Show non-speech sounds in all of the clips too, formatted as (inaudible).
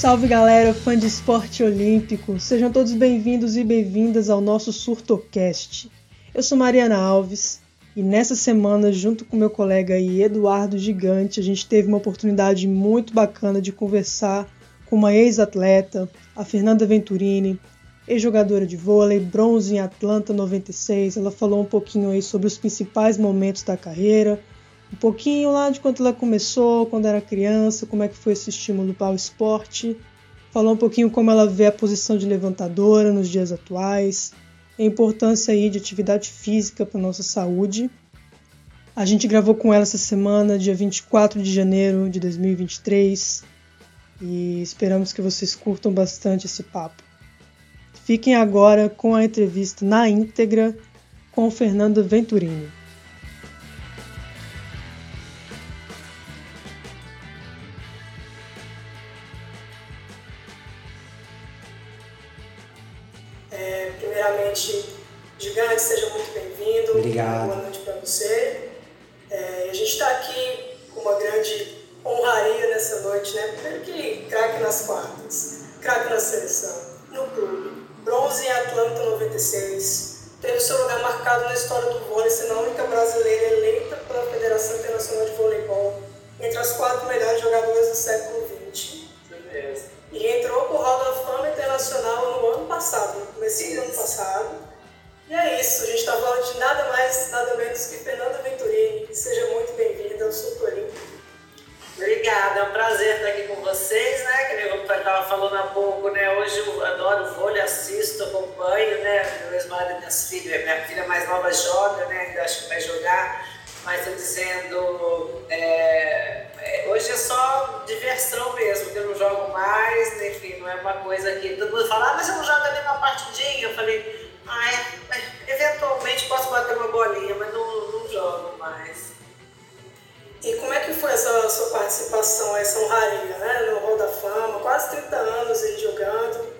salve galera, fã de esporte olímpico! Sejam todos bem-vindos e bem-vindas ao nosso Surtocast. Eu sou Mariana Alves e nessa semana, junto com meu colega aí, Eduardo Gigante, a gente teve uma oportunidade muito bacana de conversar com uma ex-atleta, a Fernanda Venturini, ex-jogadora de vôlei, bronze em Atlanta 96. Ela falou um pouquinho aí sobre os principais momentos da carreira, um pouquinho lá de quando ela começou, quando era criança, como é que foi esse estímulo para o esporte. Falou um pouquinho como ela vê a posição de levantadora nos dias atuais, a importância aí de atividade física para nossa saúde. A gente gravou com ela essa semana, dia 24 de janeiro de 2023, e esperamos que vocês curtam bastante esse papo. Fiquem agora com a entrevista na íntegra com Fernando Venturini. 96, teve seu lugar marcado na história do vôlei, sendo a única brasileira eleita pela Federação Internacional de Voleibol entre as quatro melhores jogadoras do século XX. E entrou para o Hall da Fama Internacional no ano passado, no começo do ano passado. E é isso, a gente está falando de nada mais, nada menos que Fernanda Venturini. Seja muito bem-vinda ao Sul Obrigada, é um prazer estar aqui com vocês, né? Que eu estava falando há pouco, né? Hoje eu adoro vôlei, assisto, acompanho, né? Meu ex-marido, minhas filhas, minha filha mais nova joga, né? Ainda acho que vai jogar, mas estou dizendo, é, é, hoje é só diversão mesmo, eu não jogo mais, enfim, não é uma coisa que todo mundo fala, ah, mas eu não jogo ali uma partidinha. Eu falei, ah, é, eventualmente posso bater uma bolinha, mas não, não jogo mais. E como é que foi essa sua participação, essa honraria, né, no Hall da Fama, quase 30 anos aí jogando?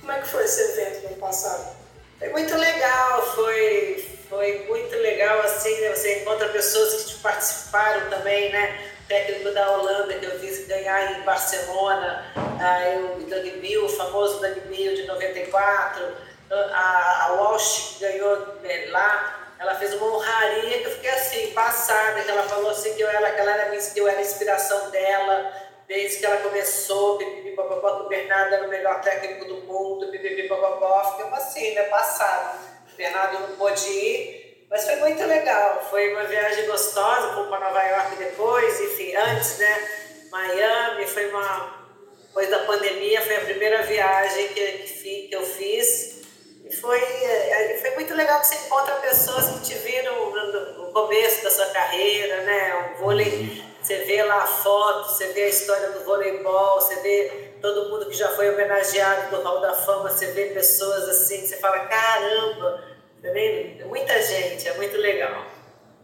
Como é que foi esse evento no passado? Foi muito legal, foi, foi muito legal assim, né? Você encontra pessoas que participaram também, né? O técnico da Holanda que eu fiz ganhar em Barcelona, aí o Doug Bill, o famoso Doug Bill de 94 a, a Walsh ganhou né, lá, ela fez uma honraria que eu fiquei assim, passada, que ela falou assim que eu era, que ela era, que eu era a inspiração dela, desde que ela começou, pipipipopopó, que o Bernardo era o melhor técnico do mundo, pipipipopopó, fiquei assim, né, passada. O Bernardo não pôde ir, mas foi muito legal, foi uma viagem gostosa, fomos para Nova York depois, enfim, antes, né, Miami, foi uma, depois da pandemia, foi a primeira viagem que, que, que eu fiz, foi, é, foi muito legal que você encontra pessoas que te viram no, começo da sua carreira, né? O vôlei, você vê lá a foto, você vê a história do voleibol, você vê todo mundo que já foi homenageado do Hall da Fama, você vê pessoas assim, você fala, caramba, também tá muita gente, é muito legal.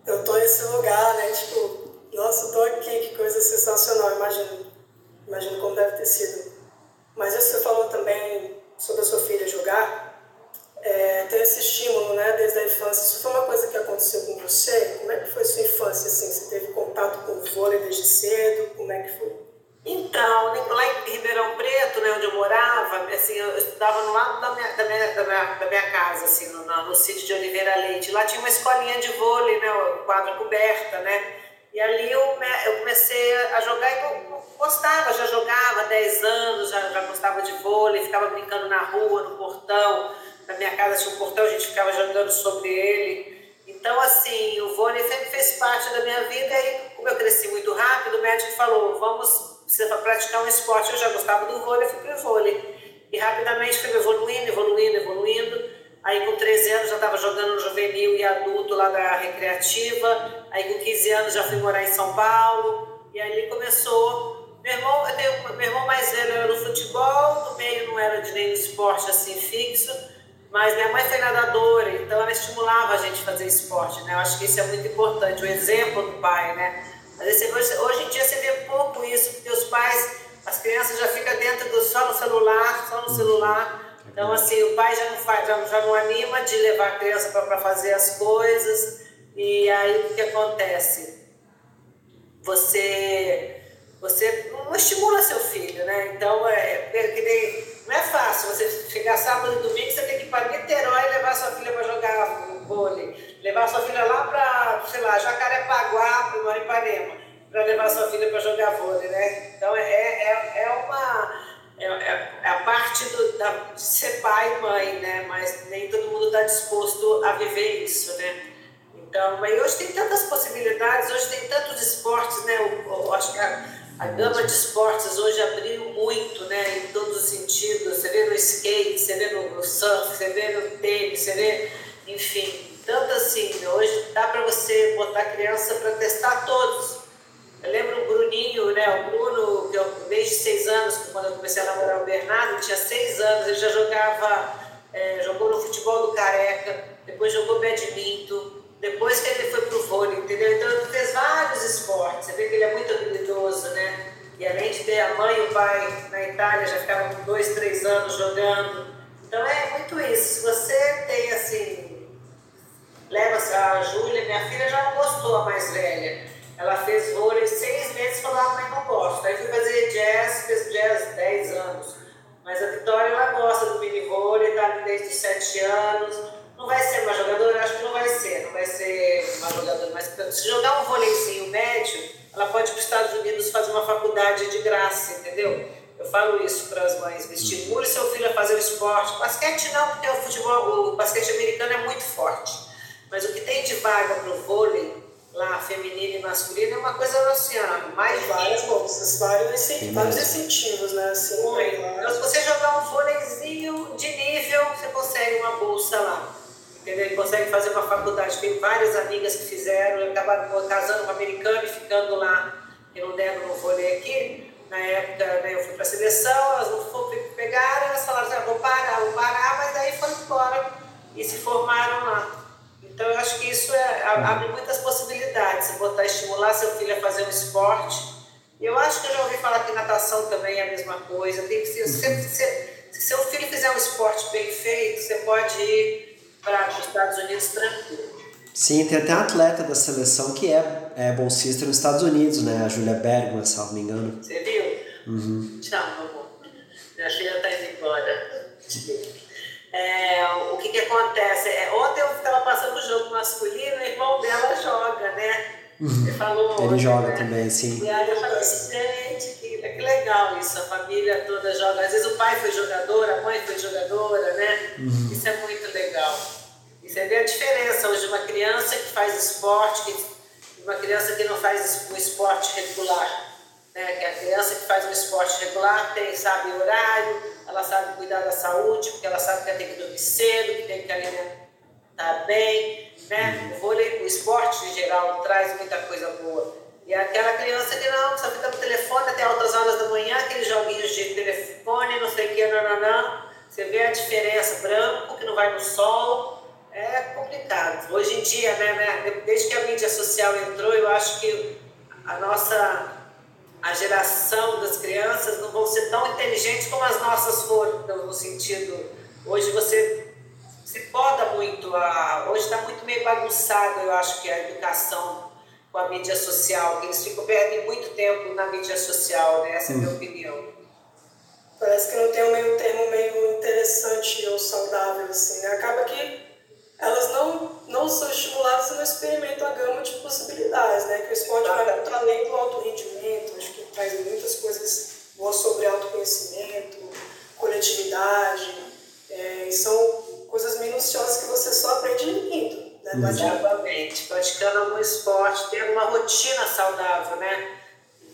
Eu tô nesse lugar, né? Tipo, nossa, eu tô aqui, que coisa sensacional, imagino. Imagino como deve ter sido. Mas você falou também sobre a sua filha jogar é, ter esse estímulo né, desde a infância. Isso foi uma coisa que aconteceu com você? Como é que foi sua infância? Assim? Você teve contato com o vôlei desde cedo? Como é que foi? Então, lá em Ribeirão Preto, né, onde eu morava, assim, eu estudava no lado da minha, da minha, da minha, da minha casa, assim, no, no, no sítio de Oliveira Leite. Lá tinha uma escolinha de vôlei, né, quadra coberta, né? E ali eu, eu comecei a jogar e eu gostava, já jogava há 10 anos, já, já gostava de vôlei, ficava brincando na rua, no portão na minha casa tinha um portão, a gente ficava jogando sobre ele. Então, assim, o vôlei sempre fez parte da minha vida. E como eu cresci muito rápido, o médico falou: vamos, precisa praticar um esporte. Eu já gostava do vôlei, fui para o vôlei. E rapidamente fui evoluindo, evoluindo, evoluindo. Aí, com 13 anos, já estava jogando no juvenil e adulto lá da recreativa. Aí, com 15 anos, já fui morar em São Paulo. E aí, começou. Meu irmão, meu irmão mais velho era no futebol, no meio não era de nenhum esporte assim fixo. Mas minha mãe foi nadadora, então ela estimulava a gente a fazer esporte, né? Eu acho que isso é muito importante, o exemplo do pai, né? Mas hoje, hoje em dia você vê pouco isso, porque os pais, as crianças já ficam dentro do só no celular, só no celular. Então, assim, o pai já não faz, já, já não anima de levar a criança para fazer as coisas. E aí o que acontece? Você, você não estimula seu filho, né? Então, é, não é fácil você chegar sábado e domingo, você tem que ir para Niterói e levar sua filha para jogar vôlei, levar sua filha lá para, sei lá, Jacarepaguá, para para levar sua filha para jogar vôlei, né? Então é, é, é, é uma. É, é, é, a parte do, da, de ser pai e mãe, né? Mas nem todo mundo está disposto a viver isso, né? Então, mas hoje tem tantas possibilidades, hoje tem tantos esportes, né? Eu, eu acho que a, a gama de esportes hoje abriu muito, né? Em todos os sentidos. Você vê no skate, você vê no surf, você vê no tênis, você vê, enfim, tanto assim. Hoje dá para você botar criança para testar todos. Eu lembro o Bruninho, né? O Bruno, que eu, desde seis anos, quando eu comecei a namorar o Bernardo, tinha seis anos, ele já jogava, é, jogou no futebol do Careca, depois jogou badminton, depois que ele foi pro vôlei, entendeu? Então ele fez vários esportes. Você vê que ele é muito habilidoso, né? E além de ter a mãe e o pai na Itália, já ficavam dois, três anos jogando. Então é muito isso. Se você tem assim, leva a Júlia, minha filha já não gostou, a mais velha. Ela fez vôlei seis meses e falou, ah, mãe, não gosto. Aí fui fazer jazz, fez jazz dez anos. Mas a Vitória, ela gosta do mini vôlei, tá desde sete anos vai ser uma jogadora? Acho que não vai ser, não vai ser uma jogadora, mas se jogar um vôleizinho médio, ela pode ir para os Estados Unidos fazer uma faculdade de graça, entendeu? Eu falo isso para as mães, estimule seu filho a fazer o esporte. Basquete não, porque o futebol, o basquete americano é muito forte. Mas o que tem de vaga para o vôlei, lá, feminino e masculino, é uma coisa assim, ó, mais várias bolsas, vários, vários incentivos, né? Assim, Então, se você jogar um vôleizinho de nível, você consegue uma bolsa lá Ele consegue fazer uma faculdade. Tem várias amigas que fizeram, acabaram casando com um americano e ficando lá. Eu não devo, não vou ler aqui. Na época né, eu fui para a seleção, elas não foram, pegaram, elas falaram assim, ah, vou parar, vou parar, mas daí foram embora e se formaram lá. Então eu acho que isso é, abre muitas possibilidades, você botar, estimular seu filho a fazer um esporte. Eu acho que eu já ouvi falar que natação também é a mesma coisa. Tem que, se, se, se, se seu filho fizer um esporte bem feito, você pode ir para os Estados Unidos tranquilo. Sim, tem até atleta da seleção que é, é bolsista nos Estados Unidos, né? A Julia Bergman, se não me engano. Você viu? Uhum. Tchau, amor. Minha filha está indo embora. É, o que, que acontece? É, ontem eu estava passando o jogo masculino, o irmão dela joga, né? Uhum. Ele falou. Ele joga né? também, sim. E aí eu falei assim, gente, que, que legal isso, a família toda joga. Às vezes o pai foi jogador, a mãe foi jogadora, né? Uhum. Isso é muito legal. Você vê a diferença hoje de uma criança que faz esporte, que, uma criança que não faz um esporte regular. Né? Que a criança que faz um esporte regular tem, sabe, horário, ela sabe cuidar da saúde, porque ela sabe que ela tem que dormir cedo, que tem que alimentar bem. Né? O vôlei, o esporte em geral, traz muita coisa boa. E aquela criança que não, só fica no telefone até altas horas da manhã, aqueles joguinhos de telefone, não sei o que, não. Você vê a diferença, branco, que não vai no sol, é complicado. Hoje em dia, né, né, desde que a mídia social entrou, eu acho que a nossa a geração das crianças não vão ser tão inteligentes como as nossas foram, então, no sentido, hoje você se poda muito, a, hoje está muito meio bagunçado, eu acho que a educação com a mídia social, que eles ficam perdendo muito tempo na mídia social, né? essa é a minha opinião. Parece que não tem um meio termo meio interessante ou saudável, assim, né? Acaba que elas não, não são estimuladas e não experimentam a gama de possibilidades, né? Que o esporte vai muito além do alto rendimento, acho que traz muitas coisas boas sobre autoconhecimento, coletividade, é, e são coisas minuciosas que você só aprende indo. Né? Exatamente, praticando algum esporte, tendo uma rotina saudável, né?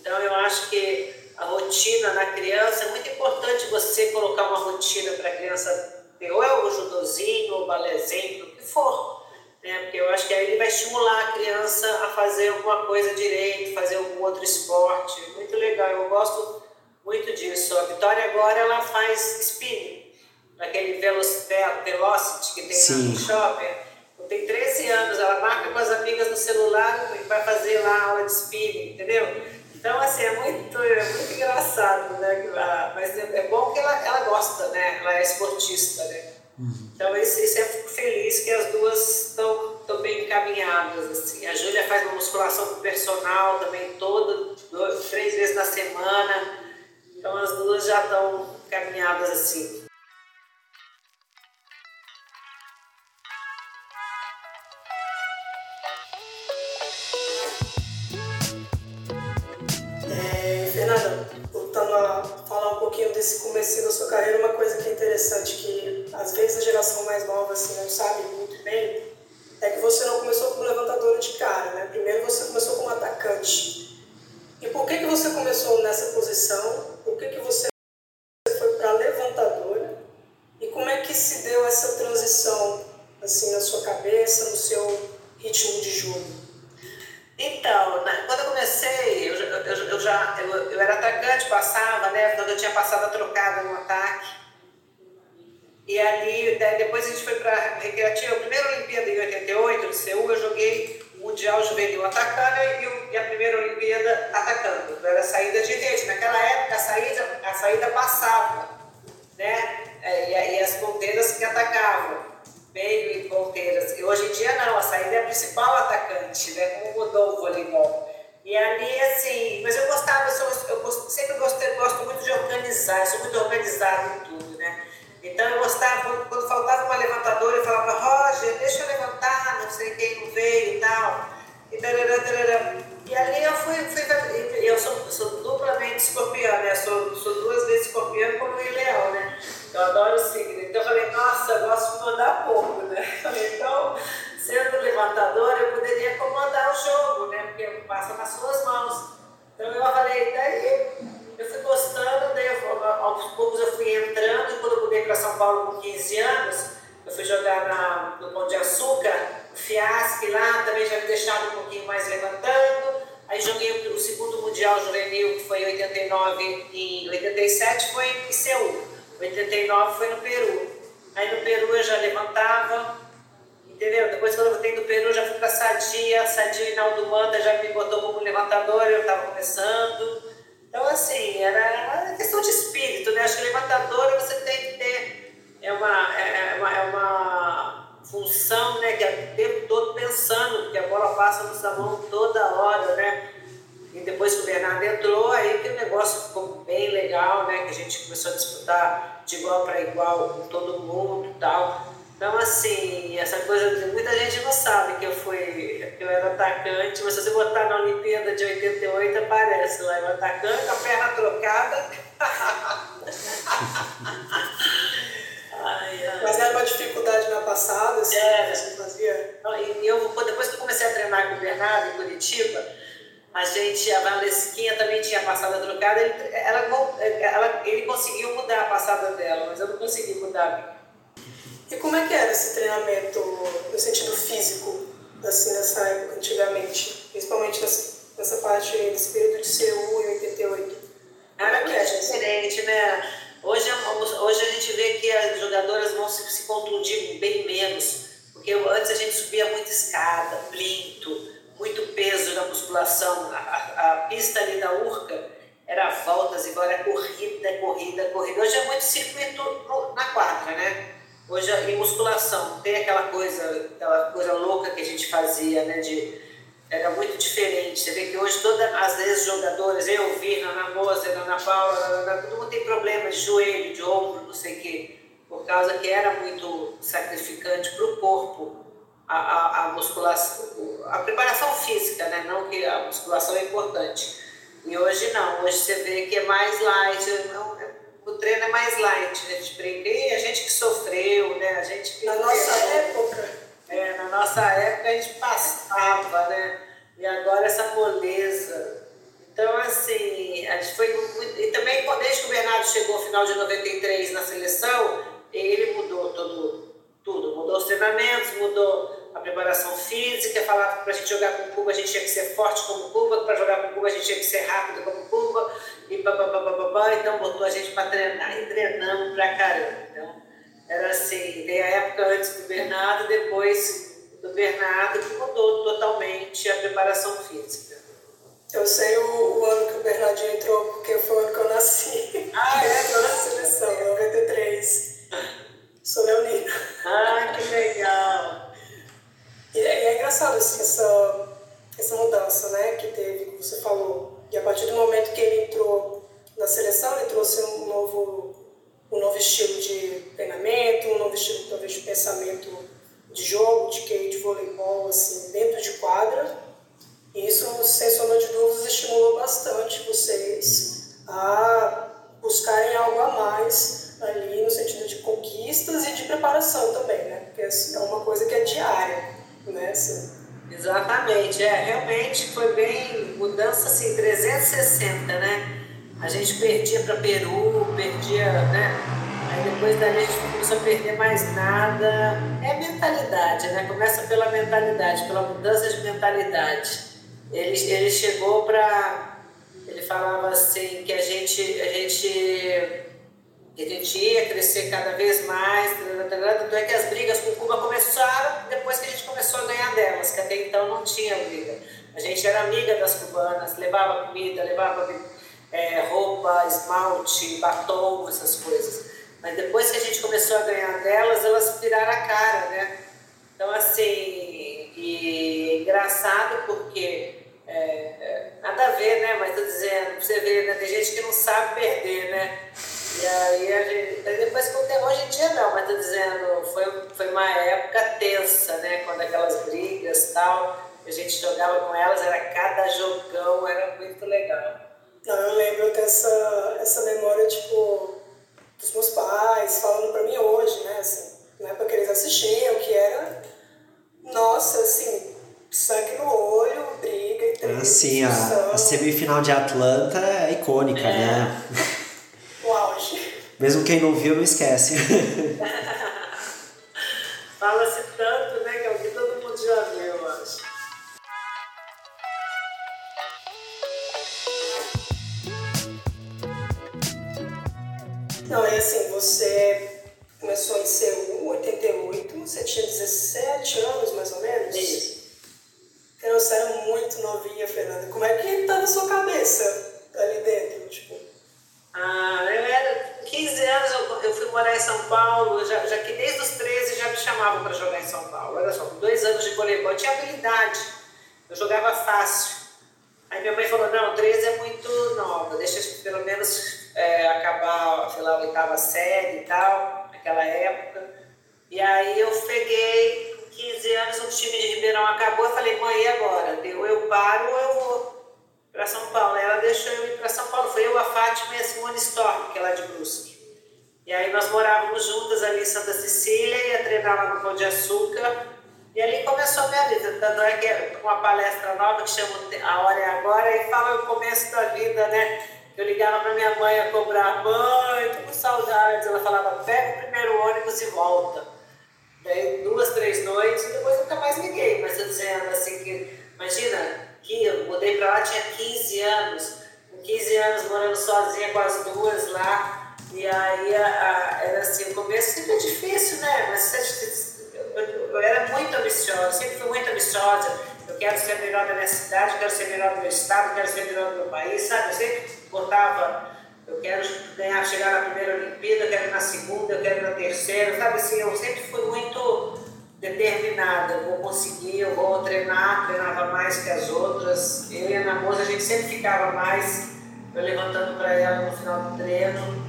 Então eu acho que a rotina na criança é muito importante você colocar uma rotina para a criança ou é o judozinho, ou o balézinho, o que for. Né? Porque eu acho que aí ele vai estimular a criança a fazer alguma coisa direito, fazer algum outro esporte. Muito legal, eu gosto muito disso. A Vitória agora ela faz spinning, naquele velocity que tem Sim. no shopping. Tem 13 anos, ela marca com as amigas no celular e vai fazer lá aula de spinning, entendeu? Então, assim, é muito, é muito engraçado, né? Mas é, é bom que ela, ela gosta, né? Ela é esportista, né? Uhum. Então, isso, isso fico feliz que as duas estão bem encaminhadas, assim. A Júlia faz uma musculação com personal também, dois, três vezes na semana. Então, as duas já estão encaminhadas, assim. Começo da sua carreira, uma coisa que é interessante, que às vezes a geração mais nova assim, não sabe muito bem, é que você não começou como levantadora de cara, né? Primeiro você começou como atacante. E por que, que você começou nessa posição? Por que, que você foi para levantadora? E como é que se deu essa transição assim na sua cabeça, no seu ritmo de jogo? Então, né, quando eu comecei, eu, eu, eu já eu, eu, era atacante, passava, né? Quando eu tinha passado a trocada no ataque. E ali, depois a gente foi para recreativa. A primeira Olimpíada em 88, no Seul, eu joguei o Mundial Juvenil atacando e, e, a primeira Olimpíada atacando. Era saída de rede. Naquela época, a saída, a saída passava, né? É, e, e as ponteiras que atacavam meio e ponteiras. E hoje em dia não, a saída é a principal atacante, né? Como mudou o voleibol. E ali, assim, mas eu gostava, eu, sou, eu sempre gostei, gosto muito de organizar, eu sou muito organizado em tudo, né? Então eu gostava, quando faltava uma levantadora, eu falava, Roger, deixa eu levantar, não sei quem não veio e tal. E, tarará, tarará. e ali eu fui, fui eu sou, sou duplamente escorpião, né? Sou, sou duas vezes escorpião como o leão, né? Eu adoro o signo. Então eu falei, nossa, eu gosto de mandar pouco, né? (laughs) Então, sendo levantadora, eu poderia comandar o jogo, né? Porque passa nas suas mãos. Então eu falei, daí eu fui gostando, daí eu, aos poucos eu fui entrando, e quando eu mudei para São Paulo com 15 anos, eu fui jogar na, no Pão de Açúcar, o Fiasque lá, também já me deixava um pouquinho mais levantando. Aí joguei o segundo Mundial Juvenil, que foi em 89 e 87, foi em Seul. 89 foi no Peru. Aí no Peru eu já levantava, entendeu? Depois quando eu voltei do Peru já fui para Sadia, Sadia Inaldo Manda já me botou como levantador, eu estava começando. Então assim, era questão de espírito, né? Acho que levantadora você tem que ter, é uma, é, é uma, é uma função, né? Que é o tempo todo pensando, porque a bola passa na sua mão toda hora, né? E depois que o Bernardo entrou, aí que o negócio ficou bem legal, né? Que a gente começou a disputar de igual para igual com todo mundo e tal. Então, assim, essa coisa, muita gente não sabe que eu fui, que eu era atacante, mas se você botar na Olimpíada de 88, aparece lá, eu atacante, a perna trocada. ai, ai. Mas era uma dificuldade na passada, assim, é. que você fazia? E eu, depois que eu comecei a treinar com o Bernardo em Curitiba, a gente, a Valesquinha também tinha passada trocada, ele, ela, ela, ele conseguiu mudar a passada dela, mas eu não consegui mudar E como é que era esse treinamento no sentido físico, assim, nessa época, antigamente? Principalmente nessa, nessa parte, nesse período de CU em 88? Era muito é diferente, né? Hoje, hoje a gente vê que as jogadoras vão se, se contundir bem menos, porque antes a gente subia muita escada, plinto, muito peso na musculação. A, a, a pista ali da Urca era voltas, agora é corrida, corrida, corrida. Hoje é muito circuito na quadra, né? Hoje em musculação tem aquela coisa, aquela coisa louca que a gente fazia, né? De, era muito diferente. Você vê que hoje todas as vezes jogadores, eu vi, Ana Moça, Ana Paula, Ana, todo mundo tem problema de joelho, de ombro, não sei o quê, por causa que era muito sacrificante para o corpo a, a, a, musculação, a preparação física, né? Não que a musculação é importante. E hoje não, hoje você vê que é mais light, não, o treino é mais light, né? A gente brinca, sofreu, né? A gente na nossa época. É, na nossa época a gente passava, né? E agora essa moleza. Então, assim, a gente foi muito. E também, desde que o Bernardo chegou no final de 93 na seleção, ele mudou todo, tudo. Mudou os treinamentos, mudou a preparação física, falava que para a gente jogar com Cuba a gente tinha que ser forte como Cuba, para jogar com Cuba a gente tinha que ser rápido como Cuba, e babá, então botou a gente para treinar e treinamos pra caramba. Então, era assim, tem a época antes do Bernardo, depois do Bernardo, que mudou totalmente a preparação física. Eu sei o, o ano que o Bernardinho entrou, porque foi o ano que eu nasci. Ah, é? (laughs) Entrou na seleção, 93. Sou leonina. Ah, que legal! E é, é engraçado assim, essa, essa mudança né, que teve, que você falou. E a partir do momento que ele entrou na seleção, ele trouxe um novo, um novo estilo de treinamento, um novo estilo talvez de pensamento de jogo, de que de voleibol, assim, dentro de quadra. E isso, sem sombra de dúvidas, estimulou bastante vocês a buscarem algo a mais ali no sentido de conquistas e de preparação também, né? Porque assim, é uma coisa que é diária, né? Assim. Exatamente, é, realmente foi bem mudança assim 360, né? A gente perdia para Peru, perdia, né? Aí depois dali a gente não começou a perder mais nada. É mentalidade, né? Começa pela mentalidade, pela mudança de mentalidade. Ele, ele chegou para. Ele falava assim que a gente, a gente a gente ia crescer cada vez mais, tanto é que as brigas com Cuba começaram depois que a gente começou a ganhar delas, que até então não tinha briga. A gente era amiga das cubanas, levava comida, levava é, roupa, esmalte, batom, essas coisas. Mas depois que a gente começou a ganhar delas, elas viraram a cara, né? Então, assim, e engraçado porque é, é, nada a ver, né? Mas tô dizendo, você vê, né? Tem gente que não sabe perder, né? E aí, a gente, depois com o tempo, hoje em dia não, mas tô dizendo, foi, foi uma época tensa, né? Quando aquelas brigas e tal, a gente jogava com elas, era cada jogão, era muito legal. Não, eu lembro dessa essa memória, tipo, dos meus pais falando pra mim hoje, né? Assim, na época que eles assistiam, que era, nossa, assim, sangue no olho, briga e treta. Assim, a, a, semifinal de Atlanta é icônica, é. né? O auge. Mesmo quem não viu, não esquece. (laughs) Fala-se tanto, né, assim, você começou em CU 88, você tinha 17 anos mais ou menos? Isso. Então, você era muito novinha, Fernanda. Como é que estava a sua cabeça ali dentro? Tipo? Ah, eu era 15 anos, eu, eu fui morar em São Paulo, já, já que desde os 13 já me chamavam para jogar em São Paulo. Olha só, com dois anos de voleibol, eu tinha habilidade, eu jogava fácil. Aí minha mãe falou, não, 13 é muito nova, deixa pelo menos é, acabar, sei lá, a oitava série e tal, naquela época. E aí eu peguei 15 anos, o time de Ribeirão acabou, eu falei, mãe, e agora? Ou eu paro ou eu vou para São Paulo. Ela deixou eu ir para São Paulo. Foi eu, a Fátima e a Simone Storm, que é lá de Brusque. E aí nós morávamos juntas ali em Santa Cecília, ia treinar lá no Pão de Açúcar. E ali começou a minha vida. Tanto é que é uma palestra nova que chama A Hora é Agora e fala o começo da vida, né? Eu ligava para minha mãe a cobrar, mãe, tô com saudades. Ela falava, pega o primeiro ônibus e volta. Daí duas, três noites e depois nunca mais liguei. Mas eu dizendo assim que, imagina, que eu mudei para lá, tinha 15 anos. Com 15 anos morando sozinha com as duas lá. E aí a, a, era assim, o começo sempre é difícil, né? Mas eu, eu, eu era muito ambiciosa, sempre fui muito ambiciosa. Eu quero ser melhor da minha cidade, quero ser melhor do meu estado, quero ser melhor do meu país, sabe? Eu sempre botava eu quero ganhar, chegar na primeira Olimpíada, eu quero ir na segunda, eu quero ir na terceira, sabe assim, eu sempre fui muito determinada, eu vou conseguir, eu vou treinar, treinava mais que as outras. Eu e a Ana a gente sempre ficava mais, eu levantando para ela no final do treino.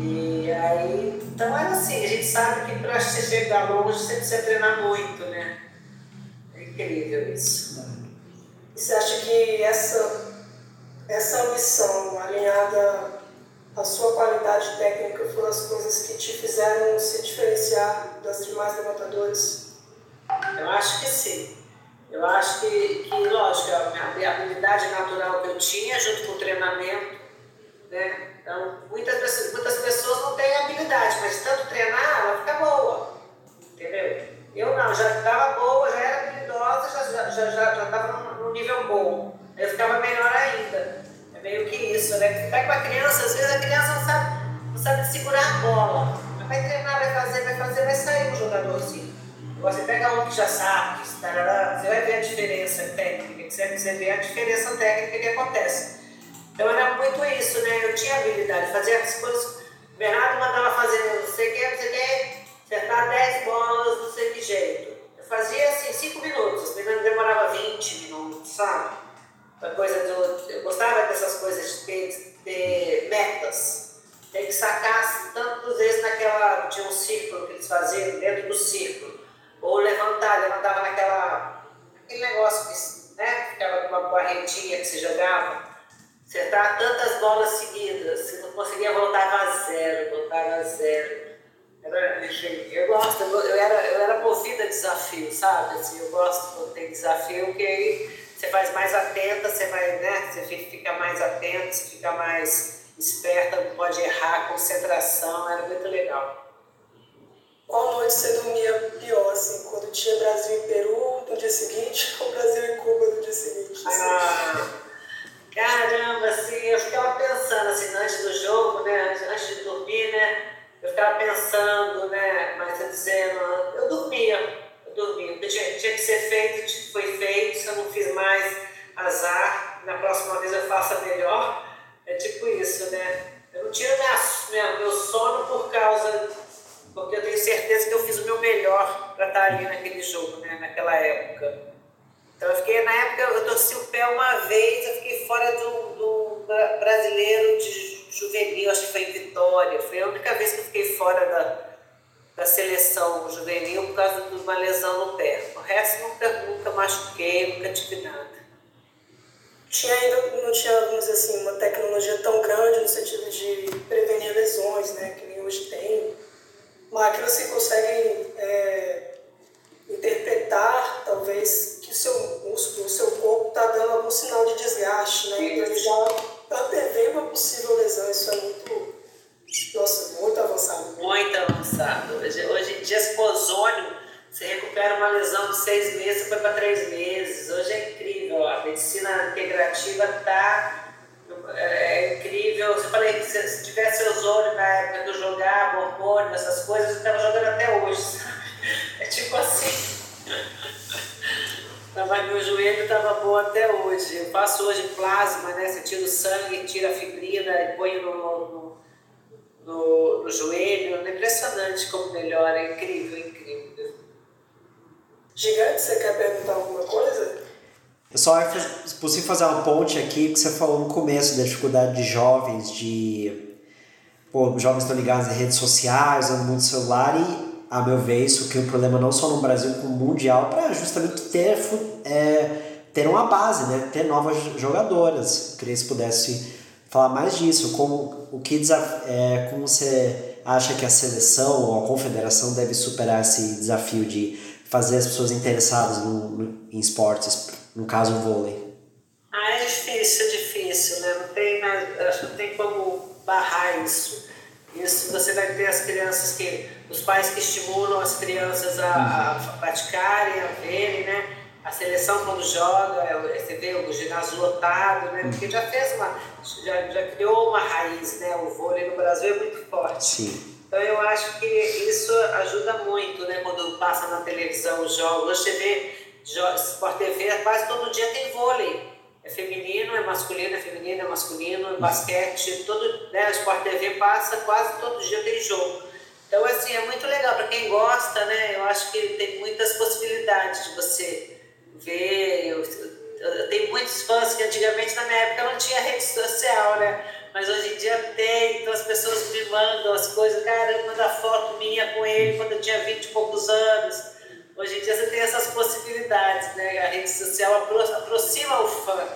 E aí, então era assim, a gente sabe que para chegar longe você precisa treinar muito, né? É incrível isso. E você acha que essa, essa ambição alinhada a sua qualidade técnica foram as coisas que te fizeram se diferenciar das demais levantadoras? Eu acho que sim. Eu acho que, que lógico, a, minha, habilidade natural que eu tinha junto com o treinamento, né? Então, muitas, muitas pessoas não têm habilidade, mas tanto treinar, ela fica boa, entendeu? Eu não, já estava boa, já era habilidosa, já estava já, já, já num nível bom. Eu ficava melhor ainda. É meio que isso, né? Ficar com a criança, às vezes a criança não sabe, não sabe segurar a bola. Mas vai treinar, vai fazer, vai fazer, vai sair um jogador assim. Você pega um que já sabe, que tarará, você vai ver a diferença técnica, você, você vê a diferença técnica que acontece. Então era muito isso, né? Eu tinha habilidade, fazia as coisas. O Bernardo mandava fazer, não sei o que, você quer acertar 10 bolas, não sei que jeito. Fazia assim, 5 minutos, demorava 20 minutos, sabe? a coisa do. Eu gostava dessas coisas de ter, metas. Tem que sacar tantas vezes naquela. Tinha um círculo que eles faziam dentro do círculo. Ou levantar, levantava naquela. aquele negócio que né, ficava com uma barretinha que se jogava. acertar tantas bolas seguidas. Se não conseguia, voltava a zero, voltava a zero. Eu gosto, eu era, eu era movida a desafio, sabe? Assim, eu gosto quando tem desafio, porque aí você faz mais atenta, você vai, né? Você fica mais atento, você fica mais esperta, não pode errar, concentração, era muito legal. Qual noite você dormia pior, assim, quando tinha Brasil e Peru no dia seguinte (laughs) ou Brasil e Cuba no dia seguinte? Assim? Ah, caramba, assim, eu ficava pensando, assim, antes do jogo, né, antes de dormir, né, eu ficava pensando, né, mas eu dizendo, eu dormia, eu dormia, tinha, tinha que ser feito, foi feito, se eu não fiz mais, azar, na próxima vez eu faça melhor, é tipo isso, né, eu não tiro minha, minha, meu sono por causa porque eu tenho certeza que eu fiz o meu melhor para estar ali naquele jogo, né, naquela época. Então eu fiquei, na época, eu torci o pé uma vez, eu fiquei fora do, do brasileiro de juvenil, acho que foi em Vitória. Foi a única vez que eu fiquei fora da, da seleção juvenil por causa de uma lesão no pé. O resto nunca, nunca machuquei, nunca tive nada. Tinha ainda, não tinha, vamos dizer assim, uma tecnologia tão grande no sentido de prevenir lesões, né, que nem hoje tem máquinas que conseguem é, interpretar, talvez, que o seu músculo, o seu corpo está dando algum sinal de desgaste, né? Então ele já antevê uma possível lesão. Isso é muito, nossa, muito avançado. Muito avançado. Hoje, hoje em dia, com ozônio, você recupera uma lesão de seis meses, foi para três meses. Hoje é incrível. A medicina integrativa está é, é incrível. Você falei que se, tivesse ozônio na época eu jogava, hormônio, essas coisas, eu estava jogando até hoje, sabe? É tipo assim. Tava, meu joelho estava bom até hoje. Eu faço hoje plasma, né? Você tira o sangue, tira a fibrina e põe no, no, no, no joelho. É impressionante como melhora, é incrível, incrível. Gigante, você quer perguntar alguma coisa? É só se possível fazer uma ponte aqui que você falou no começo da dificuldade de jovens, de pô, jovens estão ligados em redes sociais, usando muito celular e, a meu ver, isso que é um problema não só no Brasil, como mundial, para justamente ter, é, ter uma base, né? ter novas jogadoras. Queria que você pudesse falar mais disso, como, o que é, como você acha que a seleção ou a confederação deve superar esse desafio de fazer as pessoas interessadas no, no em esportes no caso o vôlei? Ah, é difícil, é difícil, né? Não tem, acho que não tem como barrar isso. Isso você vai ter as crianças que, os pais que estimulam as crianças a, a uhum. praticarem, a verem, né? A seleção quando joga, é você vê o ginásio lotado, né? Porque já fez uma, já, já criou uma raiz, né? O vôlei no Brasil é muito forte. Sim. Então eu acho que isso ajuda muito, né? Quando passa na televisão os jogos, você vê Sport TV quase todo dia tem vôlei. É feminino, é masculino, é feminino, é masculino, é basquete, todo, né, o Sport TV passa quase todo dia tem jogo. Então, assim, é muito legal para quem gosta, né? Eu acho que tem muitas possibilidades de você ver. Eu, eu, tenho muitos fãs que antigamente, na minha época, não tinha rede social, né? Mas hoje em dia tem, então as pessoas me mandam as coisas. Cara, eu mando a foto minha com ele quando eu tinha 20 e poucos anos Hoje em dia você tem essas possibilidades, né? A rede social aproxima o fã,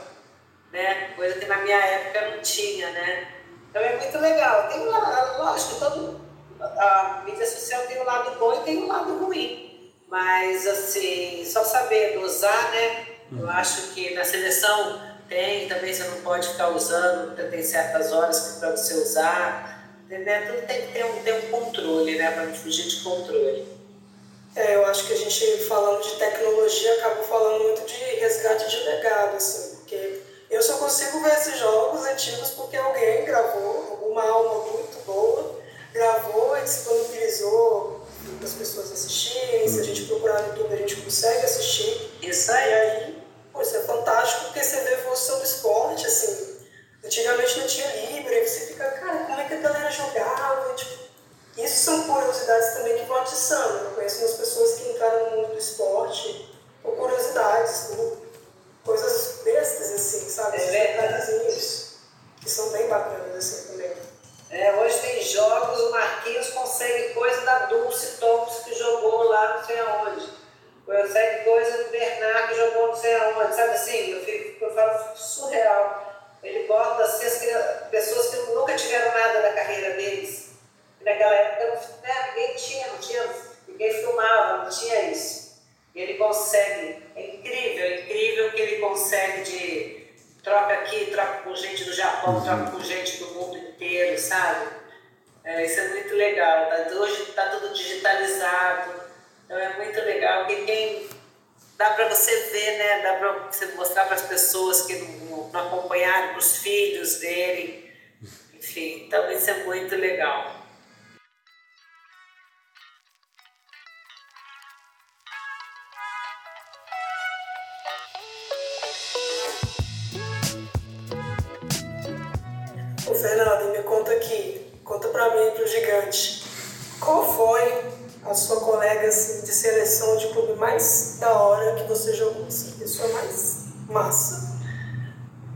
né? Coisa que na minha época não tinha, né? Então é muito legal. Tem um lado, lógico, todo, a mídia social tem um lado bom e tem um lado ruim. Mas, assim, só saber usar, né? Eu acho que na seleção tem, também você não pode ficar usando, tem certas horas para você usar. Né? Tudo tem que ter um, ter um controle, né? Para não fugir de controle. É, eu acho que a gente, falando de tecnologia, acaba falando muito de resgate de legado, assim, porque eu só consigo ver esses jogos antigos porque alguém gravou, alguma alma muito boa, gravou e disponibilizou para as pessoas assistirem. Se a gente procurar no YouTube, a gente consegue assistir. Isso aí. E aí, pô, isso é fantástico porque você vê a evolução do esporte, assim. Antigamente não tinha livre, aí você fica, cara, como é que a galera jogava? Tipo, isso são curiosidades também que vão atiçando. Eu conheço umas pessoas que entraram no mundo do esporte por curiosidades, por coisas bestas, assim, sabe? É detalhezinhos que são bem bacanas, assim, também. É, hoje tem jogos, o Marquinhos consegue coisa da Dulce Thompson que jogou lá não sei aonde. Consegue coisa do Bernard que jogou não sei aonde, sabe assim? Eu, fico, eu falo surreal. ele bota assim, as pessoas que nunca tiveram nada na carreira deles. Naquela época né, ninguém tinha, não tinha, ninguém filmava, não tinha isso. E ele consegue, é incrível, é incrível que ele consegue de troca aqui, troca com gente do Japão, uhum. troca com gente do mundo inteiro, sabe? É, isso é muito legal. Tá, hoje está tudo digitalizado, então é muito legal. E quem dá para você ver, né? Dá para você mostrar para as pessoas que não, não acompanharam, para os filhos verem. Enfim, então isso é muito legal. Ô Fernando, me conta aqui, conta para mim e pro gigante, qual foi a sua colega assim, de seleção de clube mais da hora que você jogou, assim, pessoa mais massa?